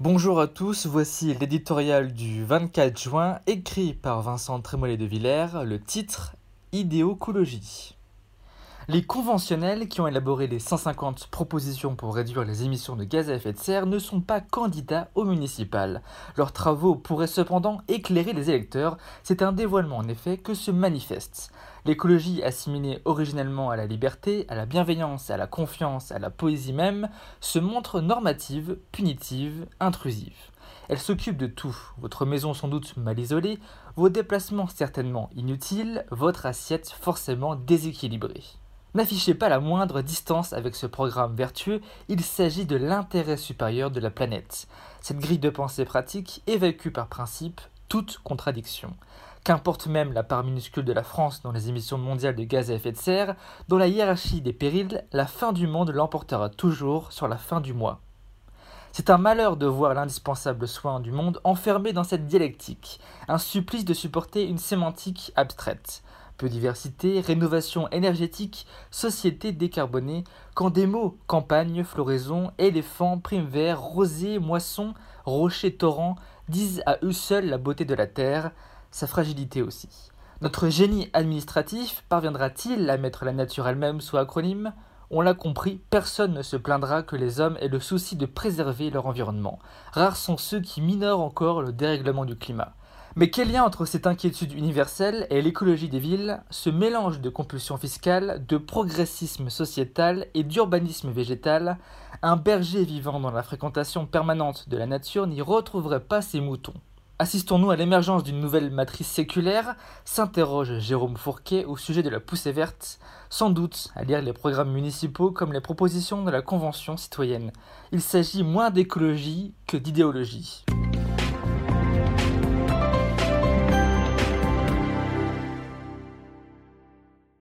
Bonjour à tous, voici l'éditorial du 24 juin écrit par Vincent Trémollet de Villers, le titre Idéocologie. Les conventionnels qui ont élaboré les 150 propositions pour réduire les émissions de gaz à effet de serre ne sont pas candidats au municipal. Leurs travaux pourraient cependant éclairer les électeurs. C'est un dévoilement en effet que se manifeste. L'écologie assimilée originellement à la liberté, à la bienveillance, à la confiance, à la poésie même, se montre normative, punitive, intrusive. Elle s'occupe de tout, votre maison sans doute mal isolée, vos déplacements certainement inutiles, votre assiette forcément déséquilibrée. N'affichez pas la moindre distance avec ce programme vertueux, il s'agit de l'intérêt supérieur de la planète. Cette grille de pensée pratique évacue par principe toute contradiction. Qu'importe même la part minuscule de la France dans les émissions mondiales de gaz à effet de serre, dans la hiérarchie des périls, la fin du monde l'emportera toujours sur la fin du mois. C'est un malheur de voir l'indispensable soin du monde enfermé dans cette dialectique, un supplice de supporter une sémantique abstraite. Biodiversité, rénovation énergétique, société décarbonée, quand des mots campagne, floraison, éléphant, prime vert, rosée, moisson, rocher, torrent disent à eux seuls la beauté de la terre, sa fragilité aussi. Notre génie administratif parviendra-t-il à mettre la nature elle-même sous acronyme? On l'a compris, personne ne se plaindra que les hommes aient le souci de préserver leur environnement. Rares sont ceux qui minorent encore le dérèglement du climat. Mais quel lien entre cette inquiétude universelle et l'écologie des villes, ce mélange de compulsion fiscale, de progressisme sociétal et d'urbanisme végétal? Un berger vivant dans la fréquentation permanente de la nature n'y retrouverait pas ses moutons. Assistons-nous à l'émergence d'une nouvelle matrice séculaire? S'interroge Jérôme Fourquet au sujet de la poussée verte, sans doute à lire les programmes municipaux comme les propositions de la Convention citoyenne. Il s'agit moins d'écologie que d'idéologie.